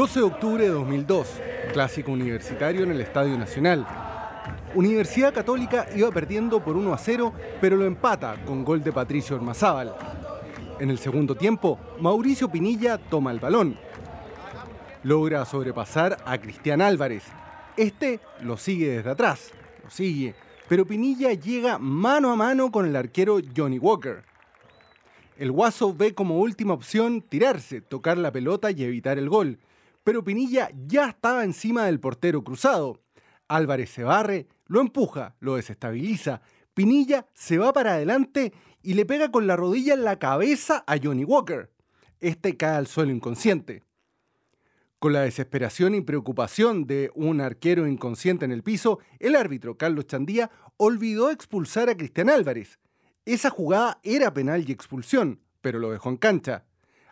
12 de octubre de 2002, clásico universitario en el Estadio Nacional. Universidad Católica iba perdiendo por 1 a 0, pero lo empata con gol de Patricio Ormazábal. En el segundo tiempo, Mauricio Pinilla toma el balón. Logra sobrepasar a Cristian Álvarez. Este lo sigue desde atrás, lo sigue, pero Pinilla llega mano a mano con el arquero Johnny Walker. El Guaso ve como última opción tirarse, tocar la pelota y evitar el gol, pero Pinilla ya estaba encima del portero cruzado. Álvarez se barre, lo empuja, lo desestabiliza. Pinilla se va para adelante y le pega con la rodilla en la cabeza a Johnny Walker. Este cae al suelo inconsciente. Con la desesperación y preocupación de un arquero inconsciente en el piso, el árbitro Carlos Chandía olvidó expulsar a Cristian Álvarez. Esa jugada era penal y expulsión, pero lo dejó en cancha.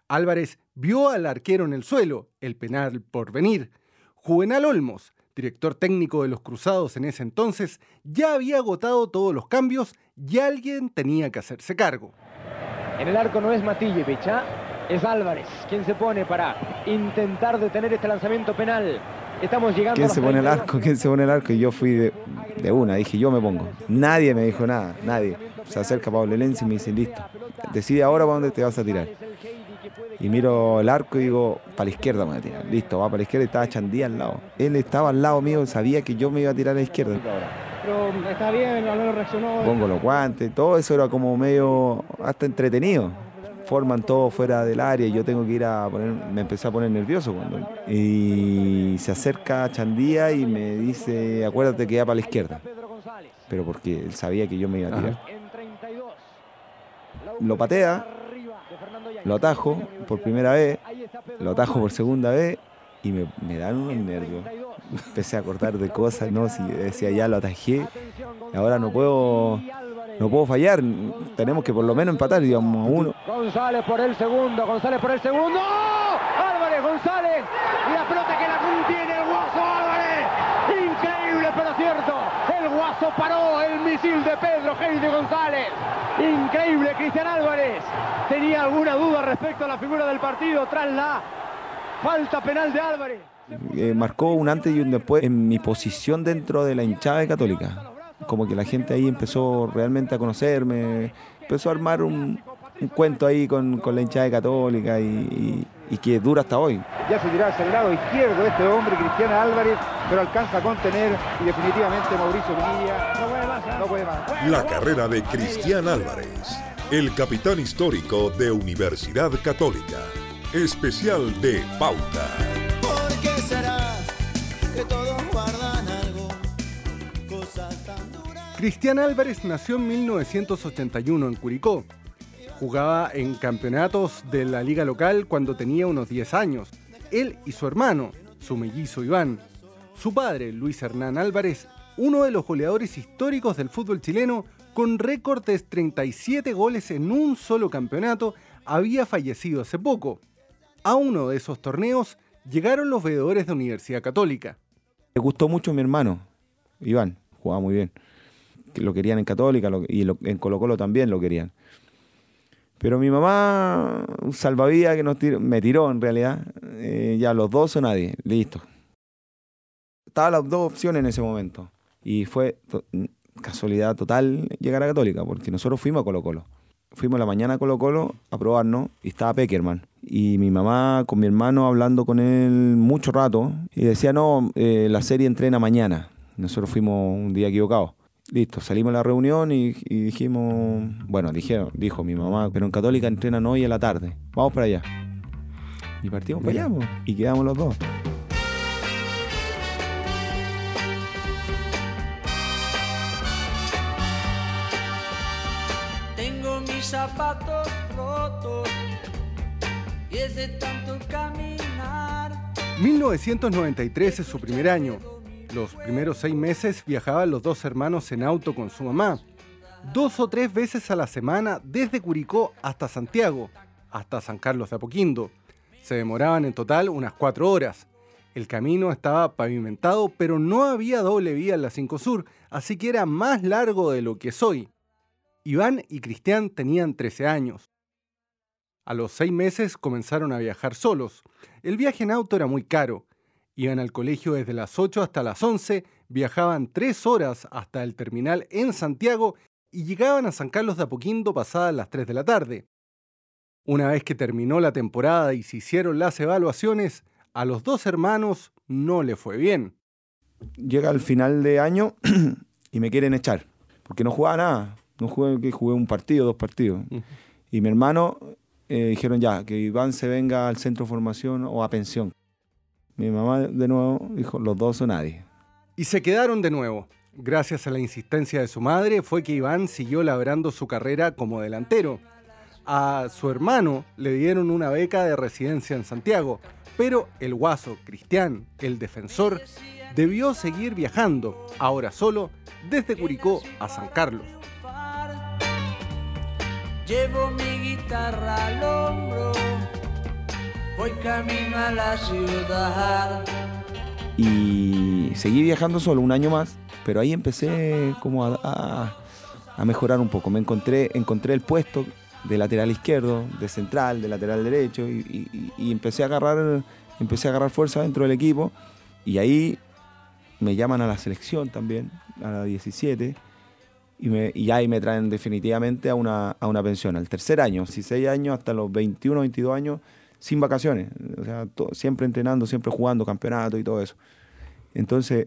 Álvarez vio al arquero en el suelo, el penal por venir. Juvenal Olmos, director técnico de los Cruzados en ese entonces, ya había agotado todos los cambios y alguien tenía que hacerse cargo. En el arco no es Matillevic, ¿ah? es Álvarez quien se pone para intentar detener este lanzamiento penal. Estamos llegando ¿Quién se pone el arco? ¿Quién se pone el arco? Y yo fui de, una, dije yo me pongo. Nadie me dijo nada, nadie. Se acerca Pablo Lenzi y me dice listo. Decide ahora para dónde te vas a tirar. Y miro el arco y digo, para la izquierda me voy a tirar. Listo, va para la izquierda y estaba Chandía al lado. Él estaba al lado mío, sabía que yo me iba a tirar a la izquierda. Pero está bien, no reaccionó. Pongo los guantes, todo eso era como medio hasta entretenido forman todo fuera del área y yo tengo que ir a poner, me empecé a poner nervioso cuando y se acerca Chandía y me dice, acuérdate que ya para la izquierda. Pero porque él sabía que yo me iba a tirar. Lo patea, lo atajo por primera vez, lo atajo por segunda vez y me, dan unos nervios. Empecé a cortar de cosas, ¿no? Si decía ya lo atajé, ahora no puedo no puedo fallar. Tenemos que por lo menos empatar, digamos, a uno. González por el segundo, González por el segundo. Álvarez, González. Y la pelota que la contiene el Guaso Álvarez. Increíble, pero cierto. Paró el misil de Pedro Heide González. Increíble, Cristian Álvarez. Tenía alguna duda respecto a la figura del partido tras la falta penal de Álvarez. Eh, marcó un antes y un después en mi posición dentro de la hinchada de Católica como que la gente ahí empezó realmente a conocerme, empezó a armar un, cuento ahí con, la hinchada de católica y, que dura hasta hoy. Ya se dirá hacia el lado izquierdo este hombre, Cristiana Álvarez, pero alcanza a contener y definitivamente Mauricio Pinilla no puede más. ¿eh? No puede más. La carrera de Cristian Álvarez, el capitán histórico de Universidad Católica. Especial de Pauta. ¿Por qué será que todos guardan Cristian Álvarez nació en 1981 en Curicó. Jugaba en campeonatos de la liga local cuando tenía unos 10 años. Él y su hermano, su mellizo Iván. Su padre, Luis Hernán Álvarez, uno de los goleadores históricos del fútbol chileno, con récord de 37 goles en un solo campeonato, había fallecido hace poco. A uno de esos torneos llegaron los veedores de Universidad Católica. Le gustó mucho mi hermano, Iván, jugaba muy bien lo querían en Católica y en Colo Colo también lo querían. Pero mi mamá, un que nos me tiró en realidad, eh, ya los dos o nadie, listo. Estaban las dos opciones en ese momento. Y fue casualidad total llegar a Católica, porque nosotros fuimos a Colo Colo. Fuimos la mañana a Colo Colo a probarnos y estaba Peckerman. Y mi mamá con mi hermano hablando con él mucho rato y decía, no, eh, la serie entrena mañana. Nosotros fuimos un día equivocado. Listo, salimos a la reunión y, dijimos, bueno, dijeron, dijo mi mamá, pero en Católica entrenan hoy a la tarde, vamos para allá. Y partimos para allá, y quedamos los dos. Zapatos rotos y es de tanto caminar. 1993 es su primer año los primeros seis meses viajaban los dos hermanos en auto con su mamá, dos o tres veces a la semana desde Curicó hasta Santiago, hasta San Carlos de Apoquindo. Se demoraban en total unas cuatro horas. El camino estaba pavimentado, pero no había doble vía en la 5 Sur, así que era más largo de lo que soy. Iván y Cristian tenían 13 años. A los seis meses comenzaron a viajar solos. El viaje en auto era muy caro. Iban al colegio desde las 8 hasta las 11, viajaban tres horas hasta el terminal en Santiago y llegaban a San Carlos de Apoquindo pasadas las 3 de la tarde. Una vez que terminó la temporada y se hicieron las evaluaciones, a los dos hermanos no le fue bien. Llega el final de año y me quieren echar, porque no jugaba nada. No jugué, jugué un partido, dos partidos. Y mi hermano eh, dijeron ya, que Iván se venga al centro de formación o a pensión. Mi mamá de nuevo dijo, los dos son nadie. Y se quedaron de nuevo. Gracias a la insistencia de su madre fue que Iván siguió labrando su carrera como delantero. A su hermano le dieron una beca de residencia en Santiago, pero el guaso, Cristian, el defensor, debió seguir viajando, ahora solo, desde Curicó a San Carlos. Llevo mi guitarra al hombro, voy camino a la ciudad. Y seguí viajando solo un año más, pero ahí empecé como a, mejorar un poco. Me encontré, encontré el puesto de lateral izquierdo, de central, de lateral derecho, y, empecé a agarrar, empecé a agarrar fuerza dentro del equipo. Y ahí me llaman a la selección también, a la 17 y, me, y ahí me traen definitivamente a una, a una pensión. Al tercer año, 16 años hasta los 21, 22 años, sin vacaciones. O sea, siempre entrenando, siempre jugando campeonato y todo eso. Entonces,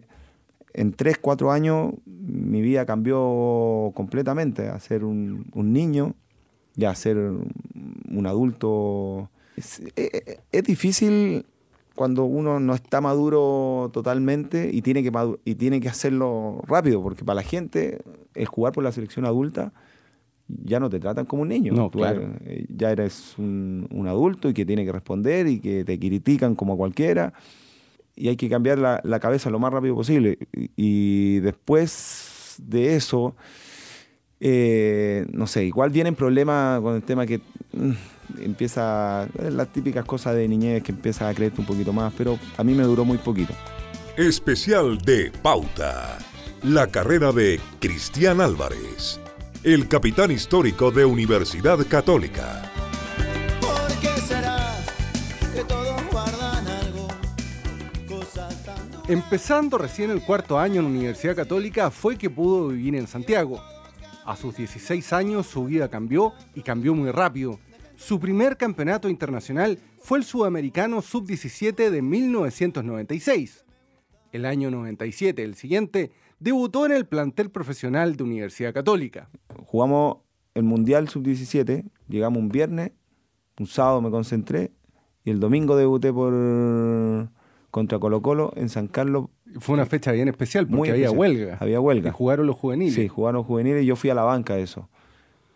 en 3, 4 años, mi vida cambió completamente a ser un, niño y a ser un adulto. Es, es difícil cuando uno no está maduro totalmente y tiene que, y tiene que hacerlo rápido, porque para la gente el jugar por la selección adulta ya no te tratan como un niño. No, claro. Eh, ya eres un, adulto y que tiene que responder y que te critican como cualquiera. Y hay que cambiar la, cabeza lo más rápido posible. Y, después de eso, eh, no sé, igual vienen problemas con el tema que mm, empieza, las típicas cosas de niñez que empieza a creerte un poquito más, pero a mí me duró muy poquito. Especial de Pauta. La carrera de Cristian Álvarez, el capitán histórico de Universidad Católica. Empezando recién el cuarto año en Universidad Católica fue que pudo vivir en Santiago. A sus 16 años su vida cambió y cambió muy rápido. Su primer campeonato internacional fue el Sudamericano Sub-17 de 1996. El año 97, el siguiente, debutó en el plantel profesional de Universidad Católica. Jugamos el Mundial Sub-17, llegamos un viernes, un sábado me concentré y el domingo debuté por contra Colo Colo en San Carlos. Fue una fecha bien especial porque había huelga. Había huelga. jugaron los juveniles. Sí, jugaron los juveniles y yo fui a la banca de eso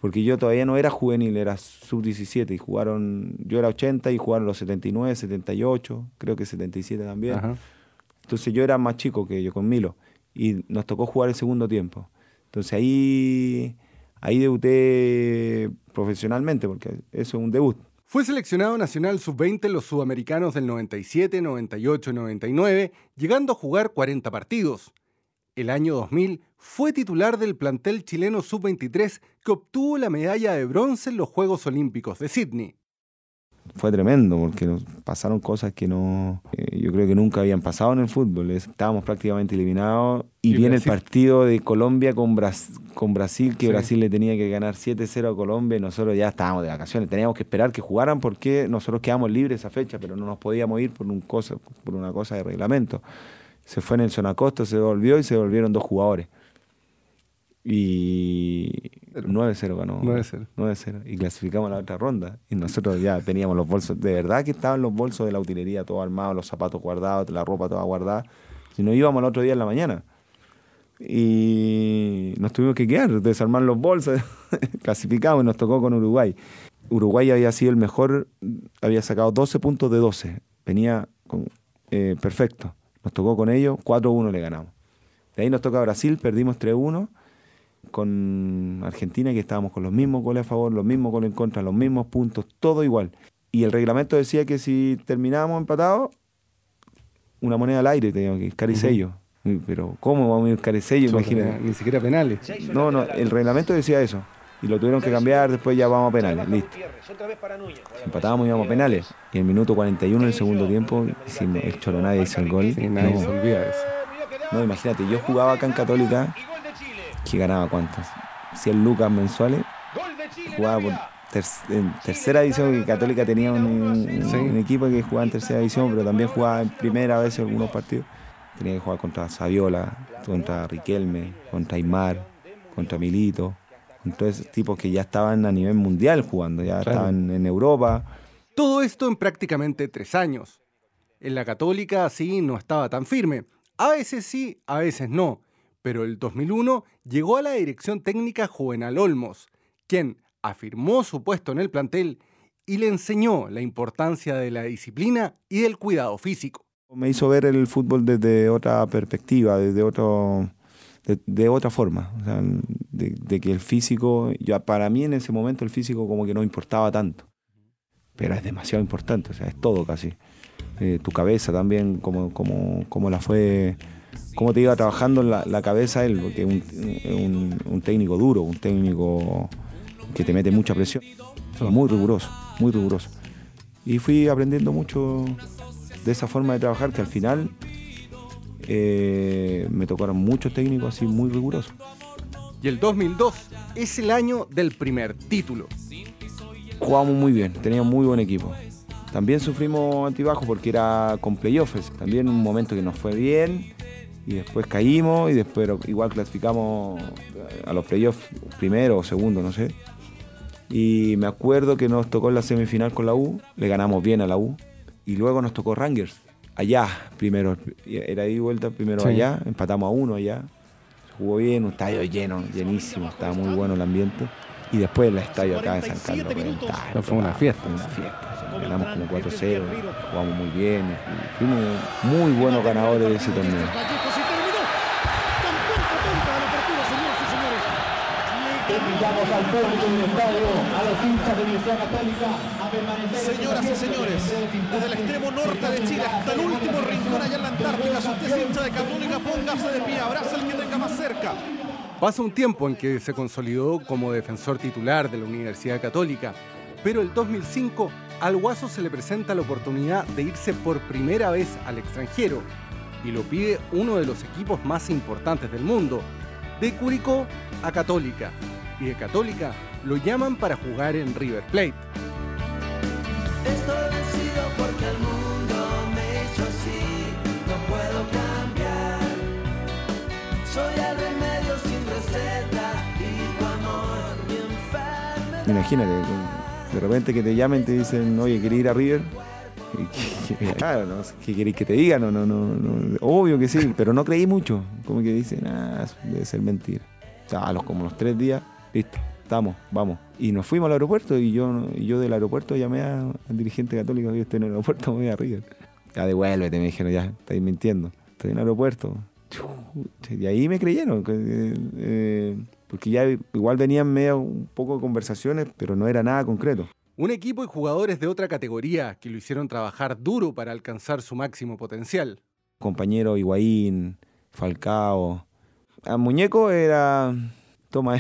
porque yo todavía no era juvenil, era sub-17 y jugaron, yo era 80 y jugaron los 79, 78, creo que 77 también. Entonces yo era más chico que yo con Milo y nos tocó jugar el segundo tiempo. Entonces ahí, ahí debuté profesionalmente, porque eso es un debut. Fue seleccionado nacional sub-20 en los sudamericanos del 97, 98 y 99, llegando a jugar 40 partidos. El año 2000 fue titular del plantel chileno sub-23 que obtuvo la medalla de bronce en los Juegos Olímpicos de Sydney. Fue tremendo porque pasaron cosas que no, eh, yo creo que nunca habían pasado en el fútbol. Estábamos prácticamente eliminados y, viene el partido de Colombia con, con Brasil, que Brasil le tenía que ganar 7-0 a Colombia y nosotros ya estábamos de vacaciones. Teníamos que esperar que jugaran porque nosotros quedamos libres esa fecha, pero no nos podíamos ir por, un cosa, por una cosa de reglamento. Se fue en el Acosta, se volvió y se volvieron dos jugadores. Y 9-0 ganó. 9-0. 9-0. Y clasificamos la otra ronda. Y nosotros ya teníamos los bolsos. De verdad que estaban los bolsos de la utilería todo armados, los zapatos guardados, la ropa toda guardada. Si no íbamos el otro día en la mañana. Y nos tuvimos que quedar, desarmar los bolsos. clasificamos y nos tocó con Uruguay. Uruguay había sido el mejor, había sacado 12 puntos de 12. Venía con, eh, perfecto. Nos tocó con ellos, 4-1 le ganamos. De ahí nos toca Brasil, perdimos 3-1 con Argentina, que estábamos con los mismos goles a favor, los mismos goles en contra, los mismos puntos, todo igual. Y el reglamento decía que si terminábamos empatados, una moneda al aire, teníamos que buscar sello. Pero, ¿cómo vamos a buscar sello? Ni siquiera penales. No, no, el reglamento decía eso. Y lo tuvieron que cambiar, después ya vamos a penales, listo. Empatábamos íbamos a penales. Y en el minuto 41 del segundo tiempo, hicimos, el Choronaya hizo el gol. Sí, nadie No. se olvida eso. No, imagínate, yo jugaba acá en Católica, que ganaba cuántas, 100 lucas mensuales, jugaba por ter- en tercera división, que Católica tenía un, un- Sí. un equipo que jugaba en tercera división, pero también jugaba en primera a veces algunos partidos. Tenía que jugar contra Saviola, contra Riquelme, contra Aymar, contra Milito, esos tipos que ya estaban a nivel mundial jugando, ya Claro. estaban en Europa. Todo esto en prácticamente tres años. En la católica sí no estaba tan firme. A veces sí, a veces no. Pero el 2001 llegó a la dirección técnica Juvenal Olmos, quien afirmó su puesto en el plantel y le enseñó la importancia de la disciplina y del cuidado físico. Me hizo ver el fútbol desde otra perspectiva, desde otro, de, de otra forma. O sea, de, de que el físico, ya para mí en ese momento el físico como que no importaba tanto. Pero es demasiado importante, o sea, es todo casi. Eh, tu cabeza también, como, como, como la fue, cómo te iba trabajando la, la cabeza él, porque es un, un, un técnico duro, un técnico que te mete mucha presión. Muy riguroso, muy riguroso. Y fui aprendiendo mucho de esa forma de trabajar que al final eh, me tocaron muchos técnicos así muy rigurosos. Y el 2002 es el año del primer título. Jugábamos muy bien, teníamos muy buen equipo. También sufrimos antibajo porque era con playoffs. También un momento que nos fue bien y después caímos y después igual clasificamos a los playoffs primero o segundo, no sé. Y me acuerdo que nos tocó en la semifinal con la U, le ganamos bien a la U. Y luego nos tocó Rangers, allá primero. Era ahí vuelta primero Sí. allá, empatamos a uno allá. Jugó bien, un estadio lleno, llenísimo, estaba muy bueno el ambiente. Y después el estadio acá de San Carlos. fue una fiesta. fue una fiesta. Ganamos como 4-0, jugamos muy bien. y Fuimos muy buenos ganadores de ese torneo. Invitamos al público del estadio, a los hinchas de Universidad Católica, a permanecer. Señoras y señores, desde el extremo norte de Chile hasta el último rincón allá en la Antártica, si usted es hincha de Católica, póngase de pie, abraza al que tenga más cerca. Pasa un tiempo en que se consolidó como defensor titular de la Universidad Católica, pero el 2005 al Guaso se le presenta la oportunidad de irse por primera vez al extranjero y lo pide uno de los equipos más importantes del mundo, de Curicó a Católica, y de Católica lo llaman para jugar en River Plate. Estoy vencido porque el mundo me hizo así, no puedo cambiar. Soy el remedio sin receta y tu amor mi enfermedad. Imagínate, de repente que te llamen y te dicen, oye, ¿querés ir a River? Claro, no ¿qué queréis que te diga? No, no, no, no. Obvio que sí, pero no creí mucho. Como que dicen, ah, debe ser mentira. O sea, a los como los tres días, listo, estamos, vamos. Y nos fuimos al aeropuerto y yo, yo del aeropuerto llamé a- al dirigente católico, yo estoy en el aeropuerto, me voy a River. Ya devuélvete, me dijeron, ya, estáis mintiendo. Estoy en el aeropuerto. Y ahí me creyeron, que, eh, porque ya igual venían medio un poco de conversaciones, pero no era nada concreto. Un equipo y jugadores de otra categoría que lo hicieron trabajar duro para alcanzar su máximo potencial. compañero Higuaín, Falcao. A Muñeco era, toma,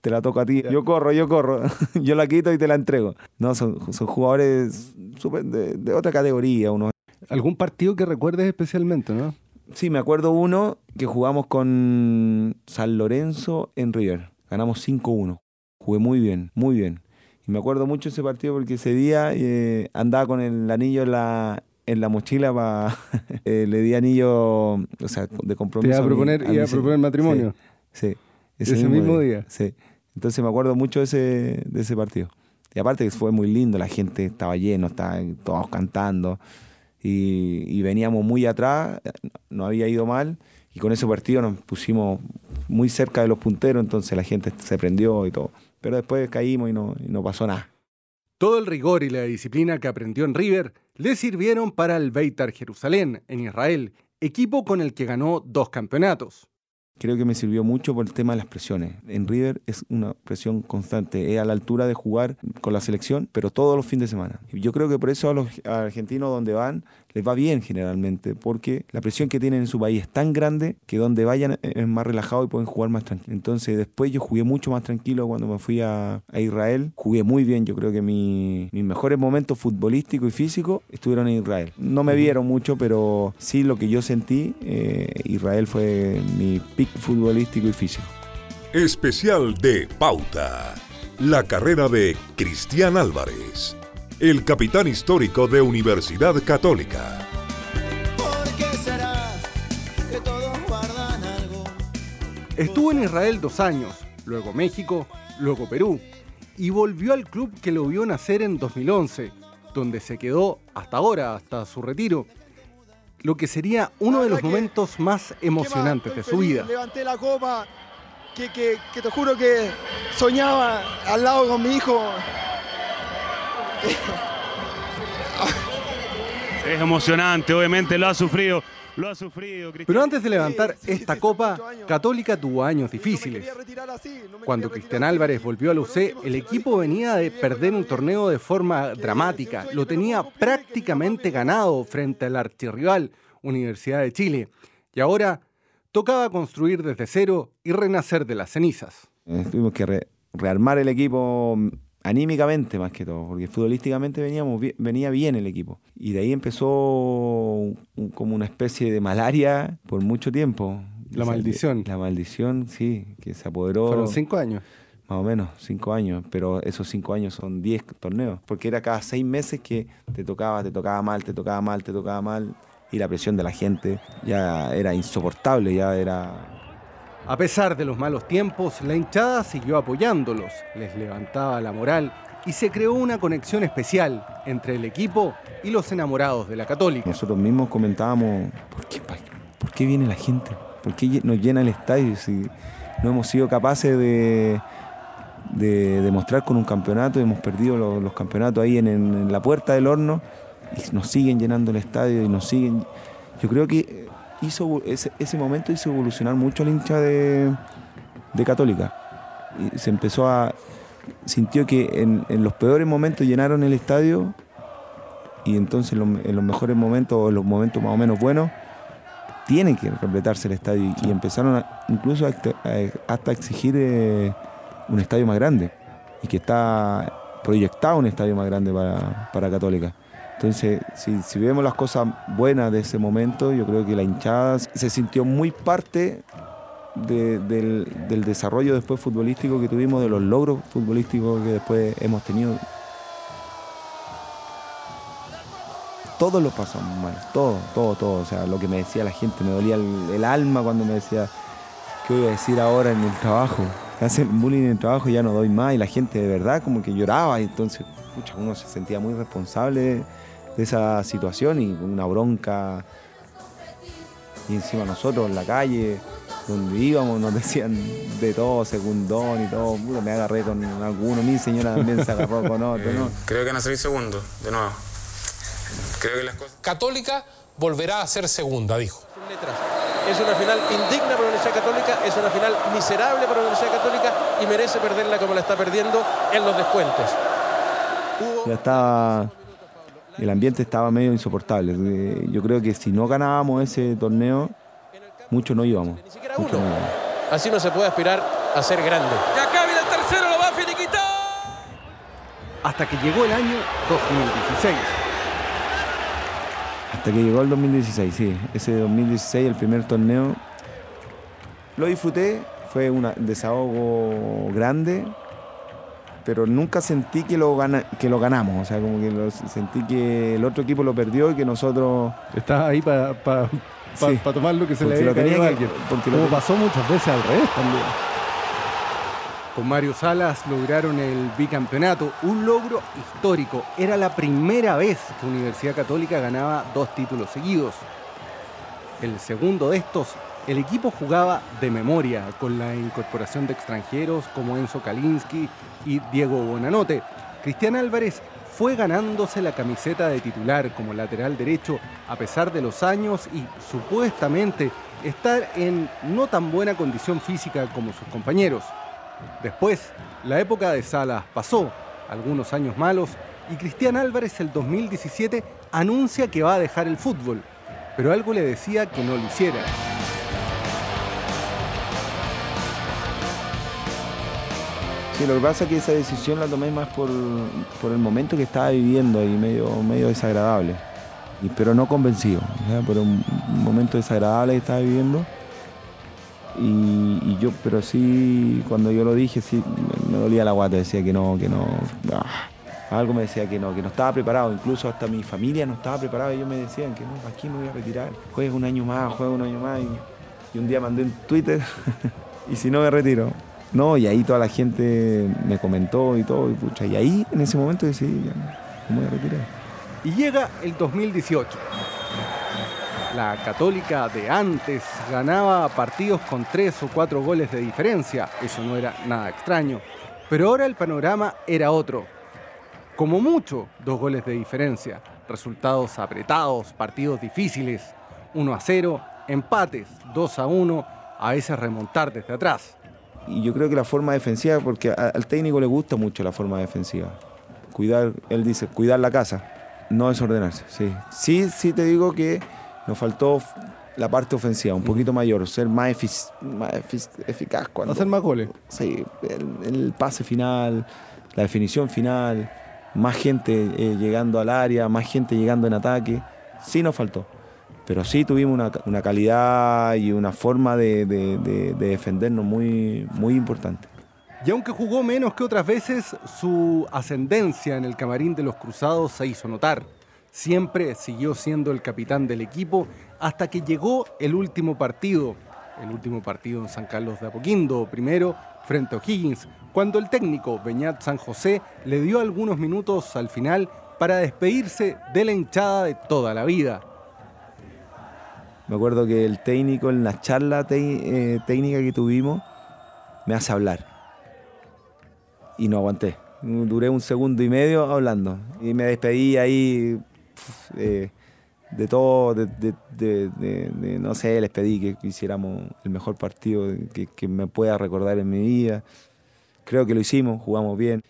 te la toco a ti. Yo corro, yo corro, yo la quito y te la entrego. No, son, son jugadores de, de otra categoría. Unos. ¿Algún partido que recuerdes especialmente, no? Sí, me acuerdo uno que jugamos con San Lorenzo en River. Ganamos 5-1. Jugué muy bien, muy bien. Y me acuerdo mucho ese partido porque ese día eh, andaba con el anillo en la, en la mochila para... le di anillo, o sea, de Te compromiso. iba a proponer, mi iba a proponer matrimonio. Sí, Ese mismo día. Sí. Entonces me acuerdo mucho de ese, de ese partido. Y aparte que fue muy lindo, la gente estaba lleno, estaban todos cantando. Y, veníamos muy atrás, no había ido mal. Y con ese partido nos pusimos muy cerca de los punteros, entonces la gente se prendió y todo. Pero después caímos y no, y no pasó nada. Todo el rigor y la disciplina que aprendió en River le sirvieron para el Beitar Jerusalén, en Israel, equipo con el que ganó dos campeonatos. Creo que me sirvió mucho por el tema de las presiones. En River es una presión constante, es a la altura de jugar con la selección, pero todos los fines de semana. Yo creo que por eso a los argentinos donde van les va bien generalmente, porque la presión que tienen en su país es tan grande que donde vayan es más relajado y pueden jugar más tranquilo. Entonces después yo jugué mucho más tranquilo cuando me fui a, a Israel. Jugué muy bien, yo creo que mi- mis mejores momentos futbolísticos y físicos estuvieron en Israel. No me vieron mucho, pero sí lo que yo sentí, eh, Israel fue mi pick futbolístico y físico. Especial de Pauta. La carrera de Cristian Álvarez, el capitán histórico de Universidad Católica. ¿Por qué será que todos guardan algo? Estuvo en Israel dos años, luego México, luego Perú, y volvió al club que lo vio nacer en 2011, donde se quedó hasta ahora, hasta su retiro, lo que sería uno de los momentos más emocionantes de su vida. Levanté la copa, que, que- que te juro que soñaba al lado con mi hijo. Es emocionante, obviamente lo ha sufrido. Lo ha sufrido, Cristian. Pero antes de levantar Sí, sí, esta sí, copa. Católica tuvo años difíciles. No así, no Cuando Cristian. Álvarez volvió a la UC, el equipo venía de perder un torneo de forma dramática. Lo tenía prácticamente ganado frente al archirrival Universidad de Chile. Y ahora tocaba construir desde cero y renacer de las cenizas. Eh, tuvimos que re- rearmar el equipo anímicamente más que todo, porque futbolísticamente veníamos venía bien el equipo. Y de ahí empezó un- como una especie de malaria por mucho tiempo. La maldición. La maldición, sí, que se apoderó. Fueron cinco años. Más o menos, cinco años, pero esos cinco años son diez torneos, porque era cada seis meses que te tocaba, te tocaba mal, te tocaba mal, te tocaba mal, y la presión de la gente ya era insoportable, ya era... A pesar de los malos tiempos, la hinchada siguió apoyándolos, les levantaba la moral y se creó una conexión especial entre el equipo y los enamorados de la Católica. Nosotros mismos comentábamos, ¿por qué, viene la gente? ¿Por qué nos llena el estadio si no hemos sido capaces de, de demostrar con un campeonato? Hemos perdido los, campeonatos ahí en, en- la puerta del horno y nos siguen llenando el estadio y nos siguen... Yo creo que hizo ese, ese momento hizo evolucionar mucho al hincha de, de Católica. Y se empezó a... Sintió que en, en los peores momentos llenaron el estadio y entonces en los mejores momentos o en los momentos más o menos buenos tiene que completarse el estadio y, empezaron a- incluso hasta a exigir eh, un estadio más grande y que está proyectado un estadio más grande para, para Católica. Entonces, si, vemos las cosas buenas de ese momento, yo creo que la hinchada se sintió muy parte de- del, desarrollo después futbolístico que tuvimos, de los logros futbolísticos que después hemos tenido todos lo pasamos mal, todo, todo, todo. O sea, lo que me decía la gente, me dolía el, alma cuando me decía, ¿qué voy a decir ahora en el trabajo? Hacen bullying en el trabajo y ya no doy más. Y la gente de verdad como que lloraba y entonces, pucha, uno se sentía muy responsable de, esa situación y una bronca. Y encima nosotros en la calle, donde íbamos, nos decían de todo, segundón y todo. Puta, me agarré con alguno, mi señora también se agarró con otro, ¿no? Creo que van a salir segundo, de nuevo. Creo que las cosas. Católica volverá a ser segunda, dijo. Es una final indigna para la Universidad Católica, es una final miserable para la Universidad Católica y merece perderla como la está perdiendo en los descuentos. Ya estaba. El ambiente estaba medio insoportable. Yo creo que si no ganábamos ese torneo, muchos no íbamos. Muchos no íbamos. Así no se puede aspirar a ser grande. Y acá viene el tercero, lo va a finiquitar. Hasta que llegó el año 2016. Hasta que llegó el 2016, sí. Ese 2016, el primer torneo, lo disfruté. Fue un desahogo grande, pero nunca sentí que lo, gana- que lo ganamos. O sea, como que lo- sentí que el otro equipo lo perdió y que nosotros... Estás ahí para Sí. tomar lo que se le había tenía caído a que- alguien. porque lo Como pasó muchas veces al revés también. Con Mario Salas lograron el bicampeonato, un logro histórico. Era la primera vez que Universidad Católica ganaba dos títulos seguidos. El segundo de estos, el equipo jugaba de memoria, con la incorporación de extranjeros como Enzo Kalinski y Diego Bonanote. Cristian Álvarez fue ganándose la camiseta de titular como lateral derecho a pesar de los años y supuestamente estar en no tan buena condición física como sus compañeros. Después, la época de Salas pasó, algunos años malos, y Cristian Álvarez el 2017 anuncia que va a dejar el fútbol, pero algo le decía que no lo hiciera. Sí, lo que pasa es que esa decisión la tomé más por, por el momento que estaba viviendo y medio, medio desagradable. Y, pero no convencido, por un momento desagradable que estaba viviendo. Y, yo, pero sí, cuando yo lo dije, sí, me, dolía la guata, decía que no, que no. ah, algo me decía que no, que no estaba preparado, incluso hasta mi familia no estaba preparada, ellos me decían que no, aquí me voy a retirar, juega un año más, juega un año más. Y un día mandé un Twitter, y si no me retiro. No, y ahí toda la gente me comentó y todo, y, pucha, y ahí en ese momento decidí, ya, me voy a retirar. Y llega el 2018. La católica de antes ganaba partidos con tres o cuatro goles de diferencia, eso no era nada extraño. Pero ahora el panorama era otro. Como mucho, dos goles de diferencia, resultados apretados, partidos difíciles, 1 a 0, empates, 2 a 1, a veces remontar desde atrás. Y yo creo que la forma defensiva, porque a- al técnico le gusta mucho la forma defensiva. Cuidar, él dice, cuidar la casa, no desordenarse. Sí, sí, sí te digo que nos faltó la parte ofensiva, un poquito mayor, ser más, efic- más efic- eficaz cuando... Hacer más goles. Sí, el, el pase final, la definición final, más gente eh, llegando al área, más gente llegando en ataque. Sí nos faltó. Pero sí tuvimos una, calidad y una forma de defendernos muy, muy importante. Y aunque jugó menos que otras veces, su ascendencia en el camarín de los Cruzados se hizo notar. Siempre siguió siendo el capitán del equipo hasta que llegó el último partido, el último partido en San Carlos de Apoquindo, primero frente a O'Higgins, cuando el técnico Beñat San José le dio algunos minutos al final para despedirse de la hinchada de toda la vida. Me acuerdo que el técnico en la charla eh, técnica que tuvimos me hace hablar. Y no aguanté. Duré un segundo y medio hablando. Y me despedí ahí eh, de todo, de, no sé, les pedí que hiciéramos el mejor partido que, me pueda recordar en mi vida. Creo que lo hicimos, jugamos bien.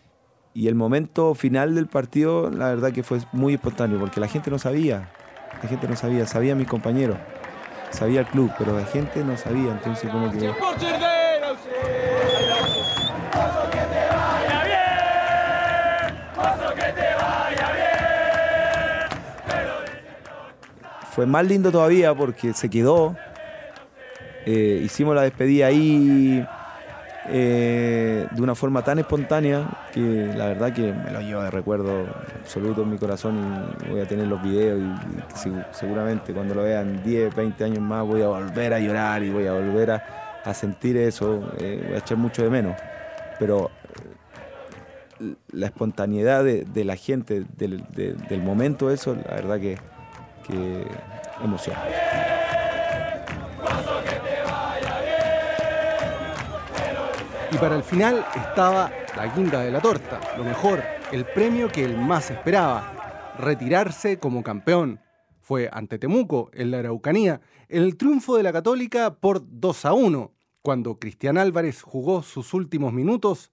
Y el momento final del partido, la verdad que fue muy espontáneo, porque la gente no sabía. La gente no sabía, sabía mis compañeros, sabía el club, pero la gente no sabía, entonces como que... Fue más lindo todavía porque se quedó. Eh, hicimos la despedida ahí eh, de una forma tan espontánea que la verdad que me lo llevo de recuerdo absoluto en mi corazón y voy a tener los videos y, y segu- seguramente cuando lo vean 10, 20 años más voy a volver a llorar y voy a volver a, sentir eso, eh, voy a echar mucho de menos. Pero eh, la espontaneidad de, la gente, del, de- del momento, eso, la verdad que emociona. Y para el final estaba la guinda de la torta, lo mejor, el premio que él más esperaba, retirarse como campeón. Fue ante Temuco, en la Araucanía, el triunfo de la Católica por 2 a 1, cuando Cristian Álvarez jugó sus últimos minutos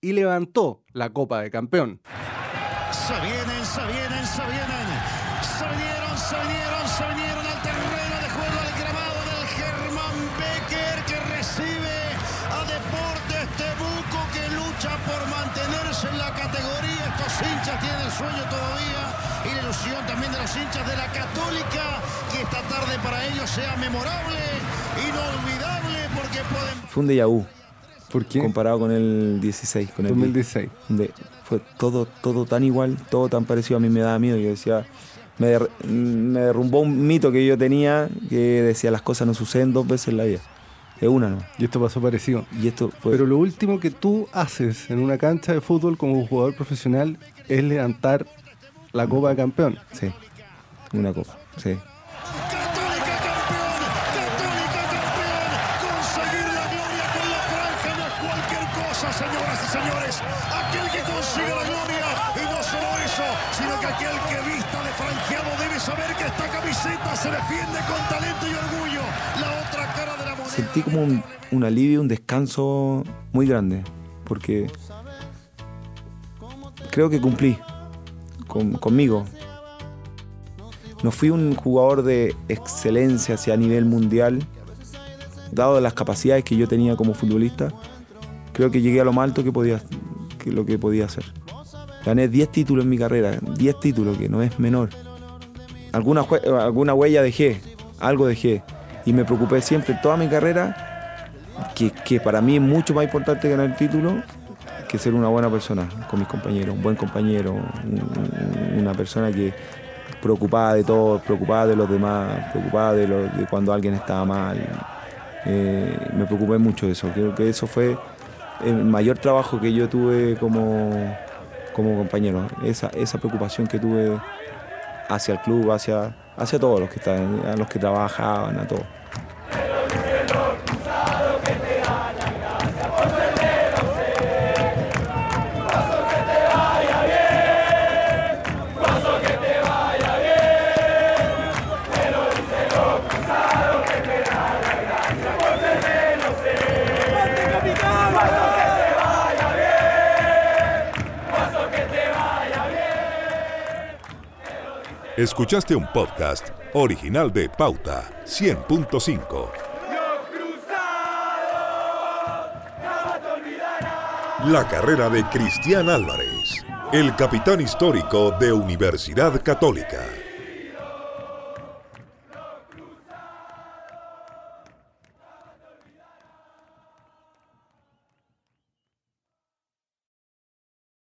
y levantó la Copa de Campeón. Se vienen, se vienen, se vienen. Se vinieron, se vinieron, se vinieron los hinchas de la Católica que esta tarde para ellos sea memorable, inolvidable porque pueden Fue un déjà vu. ¿Por qué? Comparado con el 16. Con el 2016. de- fue todo, todo tan igual, todo tan parecido. A mí me daba miedo. Yo decía, me, der- me derrumbó un mito que yo tenía que decía las cosas no suceden dos veces en la vida. Es una, ¿no? Y esto pasó parecido. Y esto fue. Pero lo último que tú haces en una cancha de fútbol como jugador profesional es levantar la Copa de Campeón. Sí, una copa, sí. conseguir la gloria con la franja no es cualquier cosa, señoras y señores. Aquel que consigue la gloria, y no solo eso, sino que aquel que vista de franjeado debe saber que esta camiseta se defiende con talento y orgullo. La otra cara de la moneda. Sentí como un, un alivio, un descanso muy grande, porque creo que cumplí. con- conmigo. No fui un jugador de excelencia hacia nivel mundial, dado las capacidades que yo tenía como futbolista. Creo que llegué a lo más alto que podía, que lo que podía hacer. Gané 10 títulos en mi carrera, 10 títulos, que no es menor. Alguna, alguna huella dejé, algo dejé. Y me preocupé siempre toda mi carrera, que, que para mí es mucho más importante ganar el título que ser una buena persona con mis compañeros, un buen compañero, un- un- una persona que preocupada de todo, preocupada de los demás, preocupada de, cuando alguien estaba mal. Eh, me preocupé mucho de eso. Creo que eso fue el mayor trabajo que yo tuve como, como compañero. Esa, esa preocupación que tuve hacia el club, hacia, hacia todos los que estaban, a los que trabajaban, a todos. Escuchaste un podcast original de Pauta 100.5. La carrera de Cristian Álvarez, el capitán histórico de Universidad Católica.